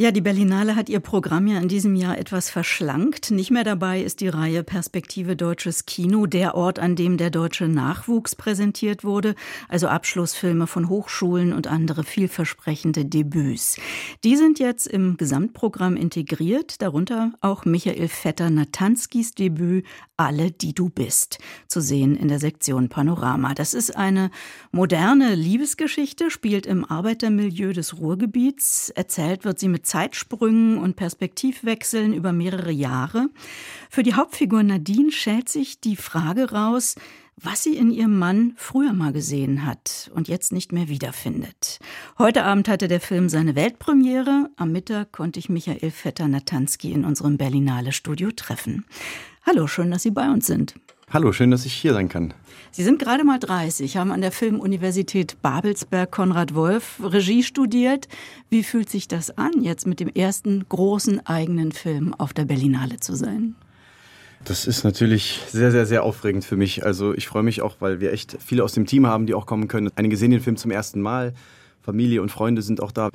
ja, die Berlinale hat ihr Programm ja in diesem Jahr etwas verschlankt. Nicht mehr dabei ist die Reihe Perspektive Deutsches Kino, der Ort, an dem der deutsche Nachwuchs präsentiert wurde, also Abschlussfilme von Hochschulen und andere vielversprechende Debüts. Die sind jetzt im Gesamtprogramm integriert, darunter auch Michael Vetter-Natanskis Debüt Alle, die du bist, zu sehen in der Sektion Panorama. Das ist eine moderne Liebesgeschichte, spielt im Arbeitermilieu des Ruhrgebiets. Erzählt wird sie mit Zeitsprüngen und Perspektivwechseln über mehrere Jahre. Für die Hauptfigur Nadine schält sich die Frage raus, was sie in ihrem Mann früher mal gesehen hat und jetzt nicht mehr wiederfindet. Heute Abend hatte der Film seine Weltpremiere. Am Mittag konnte ich Michael Vetter-Natanski in unserem Berlinale Studio treffen. Hallo, schön, dass Sie bei uns sind. Hallo, schön, dass ich hier sein kann. Sie sind gerade mal 30, haben an der Filmuniversität Babelsberg Konrad Wolf Regie studiert. Wie fühlt sich das an, jetzt mit dem ersten großen eigenen Film auf der Berlinale zu sein? Das ist natürlich sehr, sehr, sehr aufregend für mich. Also ich freue mich auch, weil wir echt viele aus dem Team haben, die auch kommen können. Einige sehen den Film zum ersten Mal. Familie und Freunde sind auch da.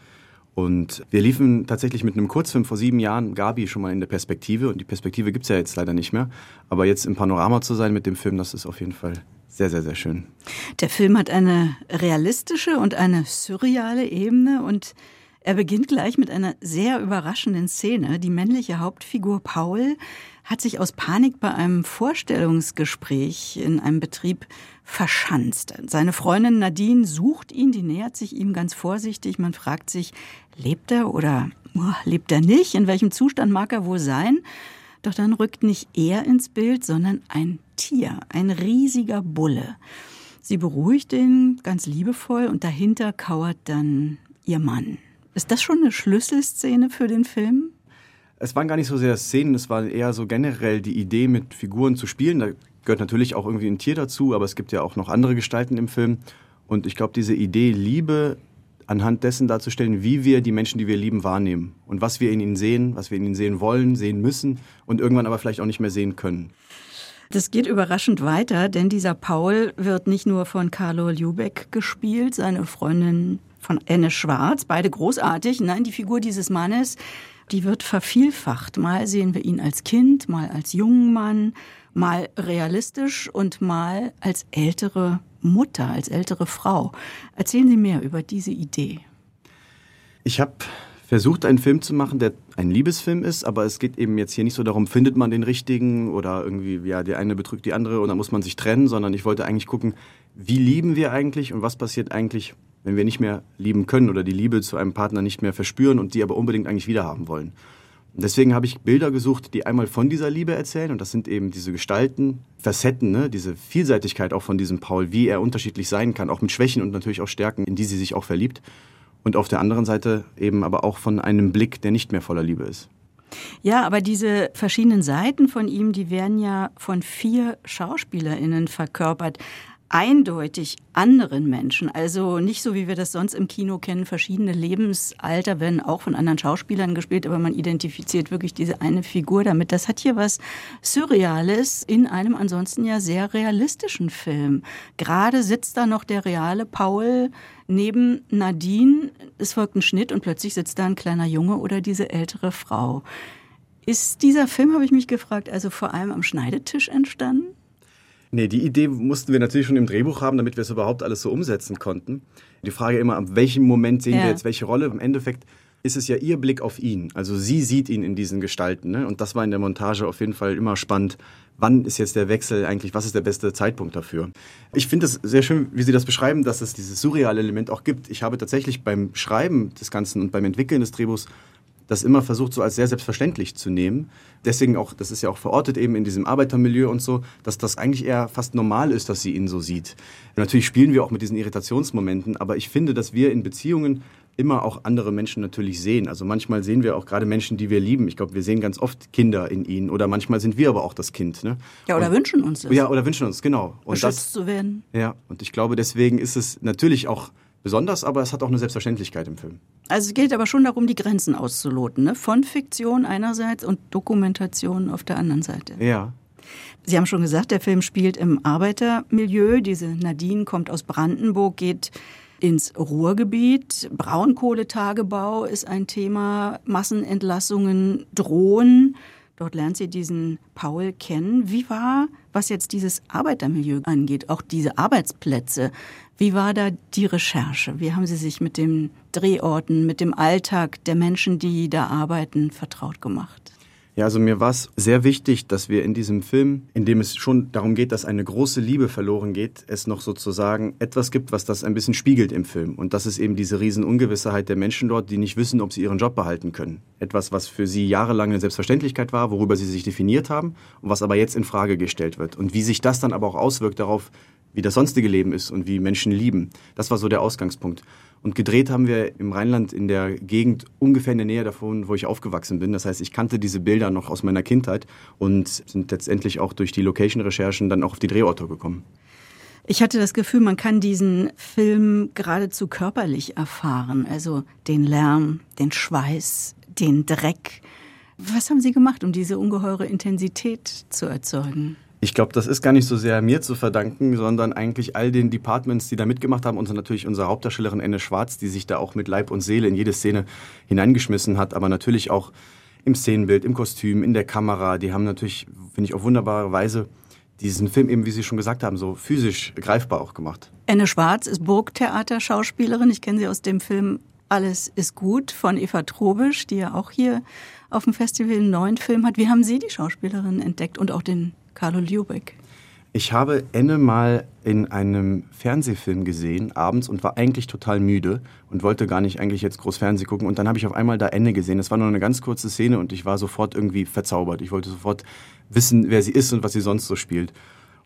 Und wir liefen tatsächlich mit einem Kurzfilm vor sieben Jahren, Gabi, schon mal in der Perspektive. Und die Perspektive gibt's ja jetzt leider nicht mehr. Aber jetzt im Panorama zu sein mit dem Film, das ist auf jeden Fall sehr, sehr, sehr schön. Der Film hat eine realistische und eine surreale Ebene und er beginnt gleich mit einer sehr überraschenden Szene. Die männliche Hauptfigur Paul hat sich aus Panik bei einem Vorstellungsgespräch in einem Betrieb verschanzt. Seine Freundin Nadine sucht ihn, die nähert sich ihm ganz vorsichtig. Man fragt sich, lebt er oder oh, lebt er nicht? In welchem Zustand mag er wohl sein? Doch dann rückt nicht er ins Bild, sondern ein Tier, ein riesiger Bulle. Sie beruhigt ihn ganz liebevoll und dahinter kauert dann ihr Mann. Ist das schon eine Schlüsselszene für den Film? Es waren gar nicht so sehr Szenen, es war eher so generell die Idee, mit Figuren zu spielen. Da gehört natürlich auch irgendwie ein Tier dazu, aber es gibt ja auch noch andere Gestalten im Film. Und ich glaube, diese Idee, Liebe anhand dessen darzustellen, wie wir die Menschen, die wir lieben, wahrnehmen und was wir in ihnen sehen, was wir in ihnen sehen wollen, sehen müssen und irgendwann aber vielleicht auch nicht mehr sehen können. Das geht überraschend weiter, denn dieser Paul wird nicht nur von Carlo Ljubeck gespielt, seine Freundin von Anne Schwarz, beide großartig. Nein, die Figur dieses Mannes, die wird vervielfacht. Mal sehen wir ihn als Kind, mal als jungen Mann, mal realistisch und mal als ältere Mutter, als ältere Frau. Erzählen Sie mehr über diese Idee. Ich habe versucht, einen Film zu machen, der ein Liebesfilm ist, aber es geht eben jetzt hier nicht so darum, findet man den richtigen oder irgendwie, ja, der eine betrügt die andere und dann muss man sich trennen, sondern ich wollte eigentlich gucken, wie lieben wir eigentlich und was passiert eigentlich, wenn wir nicht mehr lieben können oder die Liebe zu einem Partner nicht mehr verspüren und die aber unbedingt eigentlich wiederhaben wollen. Und deswegen habe ich Bilder gesucht, die einmal von dieser Liebe erzählen und das sind eben diese Gestalten, Facetten, ne? diese Vielseitigkeit auch von diesem Paul, wie er unterschiedlich sein kann, auch mit Schwächen und natürlich auch Stärken, in die sie sich auch verliebt. Und auf der anderen Seite eben aber auch von einem Blick, der nicht mehr voller Liebe ist. Ja, aber diese verschiedenen Seiten von ihm, die werden ja von vier SchauspielerInnen verkörpert eindeutig anderen Menschen. Also nicht so, wie wir das sonst im Kino kennen, verschiedene Lebensalter werden auch von anderen Schauspielern gespielt, aber man identifiziert wirklich diese eine Figur damit. Das hat hier was Surreales in einem ansonsten ja sehr realistischen Film. Gerade sitzt da noch der reale Paul neben Nadine. Es folgt ein Schnitt und plötzlich sitzt da ein kleiner Junge oder diese ältere Frau. Ist dieser Film, habe ich mich gefragt, also vor allem am Schneidetisch entstanden? Nee, die Idee mussten wir natürlich schon im Drehbuch haben, damit wir es überhaupt alles so umsetzen konnten. Die Frage immer, ab welchem Moment sehen ja. wir jetzt welche Rolle? Im Endeffekt ist es ja ihr Blick auf ihn. Also sie sieht ihn in diesen Gestalten. Ne? Und das war in der Montage auf jeden Fall immer spannend. Wann ist jetzt der Wechsel eigentlich? Was ist der beste Zeitpunkt dafür? Ich finde es sehr schön, wie Sie das beschreiben, dass es dieses surreale Element auch gibt. Ich habe tatsächlich beim Schreiben des Ganzen und beim Entwickeln des Drehbuchs das immer versucht, so als sehr selbstverständlich zu nehmen. Deswegen auch, das ist ja auch verortet eben in diesem Arbeitermilieu und so, dass das eigentlich eher fast normal ist, dass sie ihn so sieht. Natürlich spielen wir auch mit diesen Irritationsmomenten, aber ich finde, dass wir in Beziehungen immer auch andere Menschen natürlich sehen. Also manchmal sehen wir auch gerade Menschen, die wir lieben. Ich glaube, wir sehen ganz oft Kinder in ihnen oder manchmal sind wir aber auch das Kind. Ne? Ja, oder und, wünschen uns das. Ja, oder wünschen uns, genau. Und Beschützt das, zu werden. Ja, und ich glaube, deswegen ist es natürlich auch besonders, aber es hat auch eine Selbstverständlichkeit im Film. Also es geht aber schon darum, die Grenzen auszuloten, ne? von Fiktion einerseits und Dokumentation auf der anderen Seite. Ja. Sie haben schon gesagt, der Film spielt im Arbeitermilieu. Diese Nadine kommt aus Brandenburg, geht ins Ruhrgebiet. Braunkohletagebau ist ein Thema. Massenentlassungen drohen. Dort lernt sie diesen Paul kennen. Wie war, was jetzt dieses Arbeitermilieu angeht, auch diese Arbeitsplätze, wie war da die Recherche? Wie haben Sie sich mit den Drehorten, mit dem Alltag der Menschen, die da arbeiten, vertraut gemacht? Ja, also mir war es sehr wichtig, dass wir in diesem Film, in dem es schon darum geht, dass eine große Liebe verloren geht, es noch sozusagen etwas gibt, was das ein bisschen spiegelt im Film. Und das ist eben diese Riesenungewissheit der Menschen dort, die nicht wissen, ob sie ihren Job behalten können. Etwas, was für sie jahrelang eine Selbstverständlichkeit war, worüber sie sich definiert haben und was aber jetzt in Frage gestellt wird. Und wie sich das dann aber auch auswirkt darauf, wie das sonstige Leben ist und wie Menschen lieben. Das war so der Ausgangspunkt. Und gedreht haben wir im Rheinland in der Gegend ungefähr in der Nähe davon, wo ich aufgewachsen bin. Das heißt, ich kannte diese Bilder noch aus meiner Kindheit und sind letztendlich auch durch die Location-Recherchen dann auch auf die Drehorte gekommen. Ich hatte das Gefühl, man kann diesen Film geradezu körperlich erfahren. Also den Lärm, den Schweiß, den Dreck. Was haben Sie gemacht, um diese ungeheure Intensität zu erzeugen? Ich glaube, das ist gar nicht so sehr mir zu verdanken, sondern eigentlich all den Departments, die da mitgemacht haben und natürlich unsere Hauptdarstellerin Enne Schwarz, die sich da auch mit Leib und Seele in jede Szene hineingeschmissen hat, aber natürlich auch im Szenenbild, im Kostüm, in der Kamera. Die haben natürlich, finde ich, auf wunderbare Weise diesen Film eben, wie Sie schon gesagt haben, so physisch greifbar auch gemacht. Enne Schwarz ist Burgtheater-Schauspielerin. Ich kenne sie aus dem Film Alles ist gut von Eva Trobisch, die ja auch hier auf dem Festival einen neuen Film hat. Wie haben Sie die Schauspielerin entdeckt und auch den Carlo Liubek? Ich habe Enne mal in einem Fernsehfilm gesehen, abends, und war eigentlich total müde und wollte gar nicht eigentlich jetzt groß Fernsehen gucken. Und dann habe ich auf einmal da Enne gesehen. Es war nur eine ganz kurze Szene und ich war sofort irgendwie verzaubert. Ich wollte sofort wissen, wer sie ist und was sie sonst so spielt.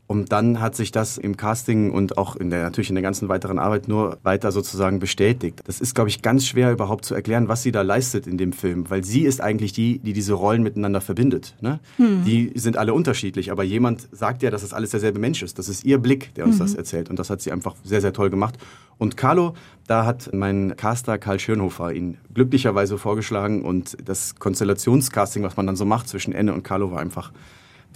Und dann hat sich das im Casting und auch in der, natürlich in der ganzen weiteren Arbeit nur weiter sozusagen bestätigt. Das ist, glaube ich, ganz schwer überhaupt zu erklären, was sie da leistet in dem Film, weil sie ist eigentlich die, die diese Rollen miteinander verbindet. Ne? Hm. Die sind alle unterschiedlich, aber jemand sagt ja, dass das alles derselbe Mensch ist. Das ist ihr Blick, der uns mhm. das erzählt. Und das hat sie einfach sehr, sehr toll gemacht. Und Carlo, da hat mein Caster Karl Schönhofer ihn glücklicherweise vorgeschlagen und das Konstellationscasting, was man dann so macht zwischen Enne und Carlo, war einfach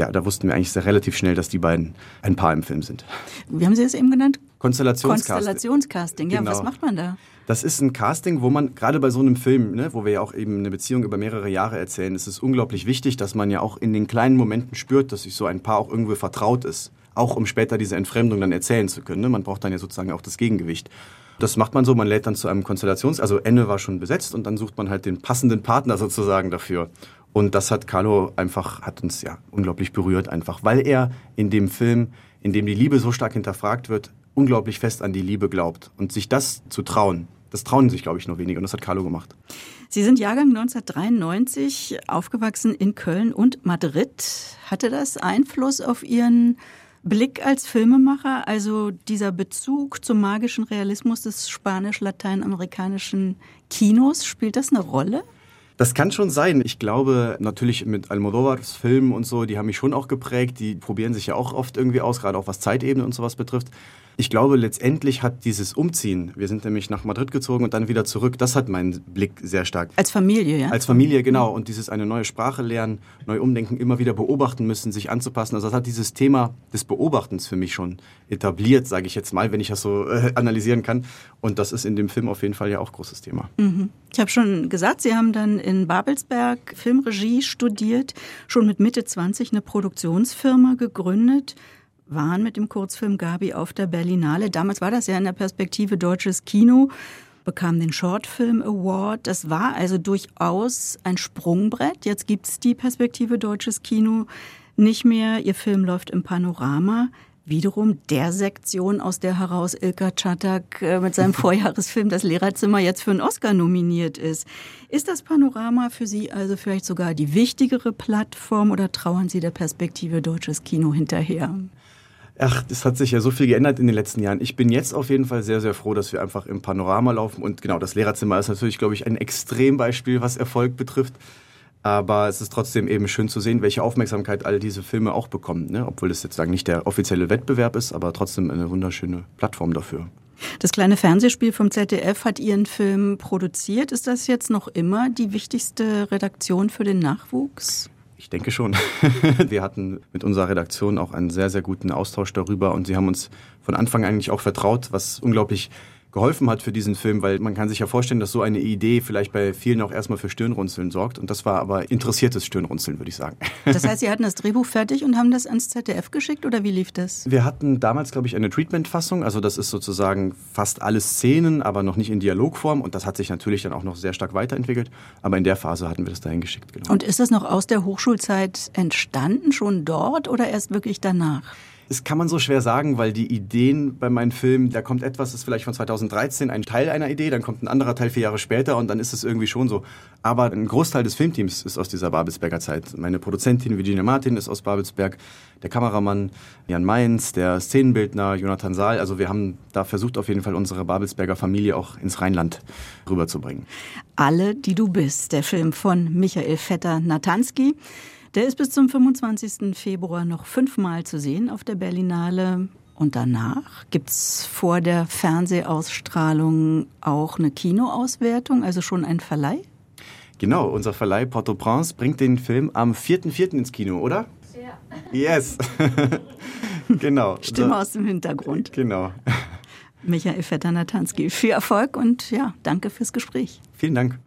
ja, da wussten wir eigentlich sehr relativ schnell, dass die beiden ein Paar im Film sind. Wie haben Sie das eben genannt? Konstellationscasting. Konstellationscasting, ja, genau. was macht man da? Das ist ein Casting, wo man gerade bei so einem Film, ne, wo wir ja auch eben eine Beziehung über mehrere Jahre erzählen, ist es unglaublich wichtig, dass man ja auch in den kleinen Momenten spürt, dass sich so ein Paar auch irgendwo vertraut ist. Auch um später diese Entfremdung dann erzählen zu können. Ne? Man braucht dann ja sozusagen auch das Gegengewicht. Das macht man so, man lädt dann zu einem Konstellations-, also Ende war schon besetzt und dann sucht man halt den passenden Partner sozusagen dafür. Und das hat Carlo einfach, hat uns ja unglaublich berührt einfach, weil er in dem Film, in dem die Liebe so stark hinterfragt wird, unglaublich fest an die Liebe glaubt. Und sich das zu trauen, das trauen sich, glaube ich, nur wenige. Und das hat Carlo gemacht. Sie sind Jahrgang 1993, aufgewachsen in Köln und Madrid. Hatte das Einfluss auf Ihren Blick als Filmemacher? Also dieser Bezug zum magischen Realismus des spanisch-lateinamerikanischen Kinos, spielt das eine Rolle? Das kann schon sein. Ich glaube, natürlich mit Almodovars Filmen und so, die haben mich schon auch geprägt. Die probieren sich ja auch oft irgendwie aus, gerade auch was Zeitebene und sowas betrifft. Ich glaube, letztendlich hat dieses Umziehen, wir sind nämlich nach Madrid gezogen und dann wieder zurück, das hat meinen Blick sehr stark. Als Familie, ja? Als Familie, genau. Und dieses eine neue Sprache lernen, neu umdenken, immer wieder beobachten müssen, sich anzupassen. Also das hat dieses Thema des Beobachtens für mich schon etabliert, sage ich jetzt mal, wenn ich das so äh, analysieren kann. Und das ist in dem Film auf jeden Fall ja auch großes Thema. Mhm. Ich habe schon gesagt, Sie haben dann in Babelsberg Filmregie studiert, schon mit Mitte 20 eine Produktionsfirma gegründet waren mit dem Kurzfilm Gabi auf der Berlinale. Damals war das ja in der Perspektive deutsches Kino, bekam den Shortfilm Award. Das war also durchaus ein Sprungbrett. Jetzt gibt es die Perspektive deutsches Kino nicht mehr. Ihr Film läuft im Panorama. Wiederum der Sektion, aus der heraus Ilka Czatak äh, mit seinem Vorjahresfilm Das Lehrerzimmer jetzt für einen Oscar nominiert ist. Ist das Panorama für Sie also vielleicht sogar die wichtigere Plattform oder trauern Sie der Perspektive deutsches Kino hinterher? Ach, das hat sich ja so viel geändert in den letzten Jahren. Ich bin jetzt auf jeden Fall sehr, sehr froh, dass wir einfach im Panorama laufen. Und genau, das Lehrerzimmer ist natürlich, glaube ich, ein Extrembeispiel, was Erfolg betrifft. Aber es ist trotzdem eben schön zu sehen, welche Aufmerksamkeit all diese Filme auch bekommen. Ne? Obwohl das jetzt sagen nicht der offizielle Wettbewerb ist, aber trotzdem eine wunderschöne Plattform dafür. Das kleine Fernsehspiel vom ZDF hat Ihren Film produziert. Ist das jetzt noch immer die wichtigste Redaktion für den Nachwuchs? Ich denke schon. Wir hatten mit unserer Redaktion auch einen sehr, sehr guten Austausch darüber und sie haben uns von Anfang an eigentlich auch vertraut, was unglaublich geholfen hat für diesen Film, weil man kann sich ja vorstellen, dass so eine Idee vielleicht bei vielen auch erstmal für Stirnrunzeln sorgt. Und das war aber interessiertes Stirnrunzeln, würde ich sagen. Das heißt, Sie hatten das Drehbuch fertig und haben das ans ZDF geschickt oder wie lief das? Wir hatten damals, glaube ich, eine Treatment-Fassung. Also das ist sozusagen fast alle Szenen, aber noch nicht in Dialogform. Und das hat sich natürlich dann auch noch sehr stark weiterentwickelt. Aber in der Phase hatten wir das dahin geschickt. Genau. Und ist das noch aus der Hochschulzeit entstanden, schon dort oder erst wirklich danach? Das kann man so schwer sagen, weil die Ideen bei meinen Filmen, da kommt etwas, ist vielleicht von 2013 ein Teil einer Idee, dann kommt ein anderer Teil vier Jahre später und dann ist es irgendwie schon so. Aber ein Großteil des Filmteams ist aus dieser Babelsberger Zeit. Meine Produzentin Virginia Martin ist aus Babelsberg, der Kameramann Jan Mainz, der Szenenbildner Jonathan Saal. Also wir haben da versucht, auf jeden Fall unsere Babelsberger Familie auch ins Rheinland rüberzubringen. Alle, die du bist, der Film von Michael Vetter-Natanski. Der ist bis zum 25. Februar noch fünfmal zu sehen auf der Berlinale. Und danach gibt es vor der Fernsehausstrahlung auch eine Kinoauswertung, also schon ein Verleih? Genau, unser Verleih Port-au-Prince bringt den Film am 4.4. ins Kino, oder? Ja. Yes. genau. Stimme aus dem Hintergrund. Genau. Michael Vetter-Natanski, viel Erfolg und ja, danke fürs Gespräch. Vielen Dank.